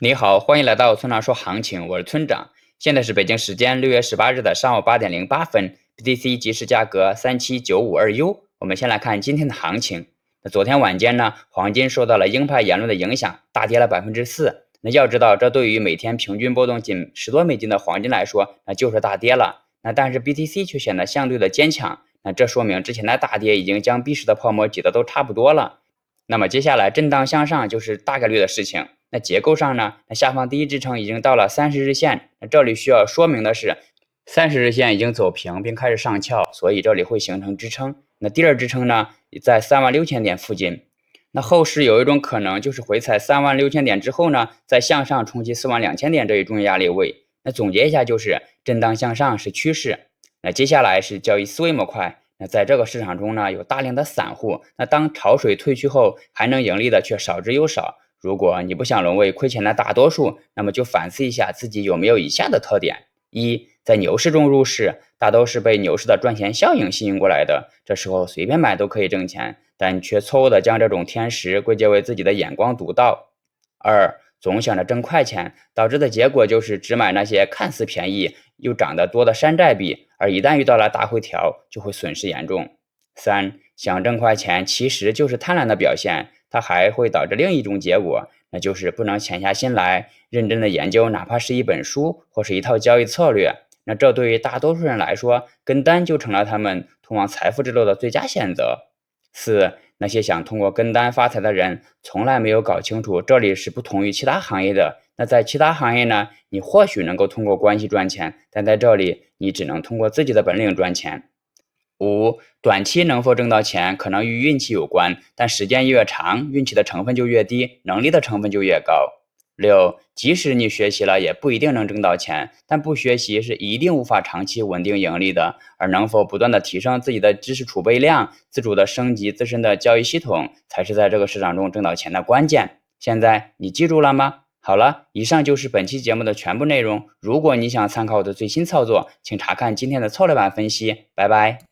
你好，欢迎来到村长说行情，我是村长。现在是北京时间六月十八日的上午八点零八分，BTC 即时价格三七九五二 U。我们先来看今天的行情。那昨天晚间呢，黄金受到了鹰派言论的影响，大跌了百分之四。那要知道，这对于每天平均波动仅十多美金的黄金来说，那就是大跌了。那但是 BTC 却显得相对的坚强，那这说明之前的大跌已经将币市的泡沫挤得都差不多了。那么接下来震荡向上就是大概率的事情。那结构上呢？那下方第一支撑已经到了三十日线，那这里需要说明的是，三十日线已经走平并开始上翘，所以这里会形成支撑。那第二支撑呢，在三万六千点附近。那后市有一种可能就是回踩三万六千点之后呢，再向上冲击四万两千点这一重要压力位。那总结一下就是震荡向上是趋势。那接下来是交易思维模块。那在这个市场中呢，有大量的散户。那当潮水退去后，还能盈利的却少之又少。如果你不想沦为亏钱的大多数，那么就反思一下自己有没有以下的特点：一，在牛市中入市，大都是被牛市的赚钱效应吸引过来的，这时候随便买都可以挣钱，但却错误的将这种天时归结为自己的眼光独到。二，总想着挣快钱，导致的结果就是只买那些看似便宜又涨得多的山寨币，而一旦遇到了大回调，就会损失严重。三，想挣快钱，其实就是贪婪的表现。它还会导致另一种结果，那就是不能潜下心来认真的研究，哪怕是一本书或是一套交易策略。那这对于大多数人来说，跟单就成了他们通往财富之路的最佳选择。四，那些想通过跟单发财的人，从来没有搞清楚这里是不同于其他行业的。那在其他行业呢，你或许能够通过关系赚钱，但在这里，你只能通过自己的本领赚钱。五，短期能否挣到钱，可能与运气有关，但时间越长，运气的成分就越低，能力的成分就越高。六，即使你学习了，也不一定能挣到钱，但不学习是一定无法长期稳定盈利的。而能否不断的提升自己的知识储备量，自主的升级自身的交易系统，才是在这个市场中挣到钱的关键。现在你记住了吗？好了，以上就是本期节目的全部内容。如果你想参考我的最新操作，请查看今天的策略版分析。拜拜。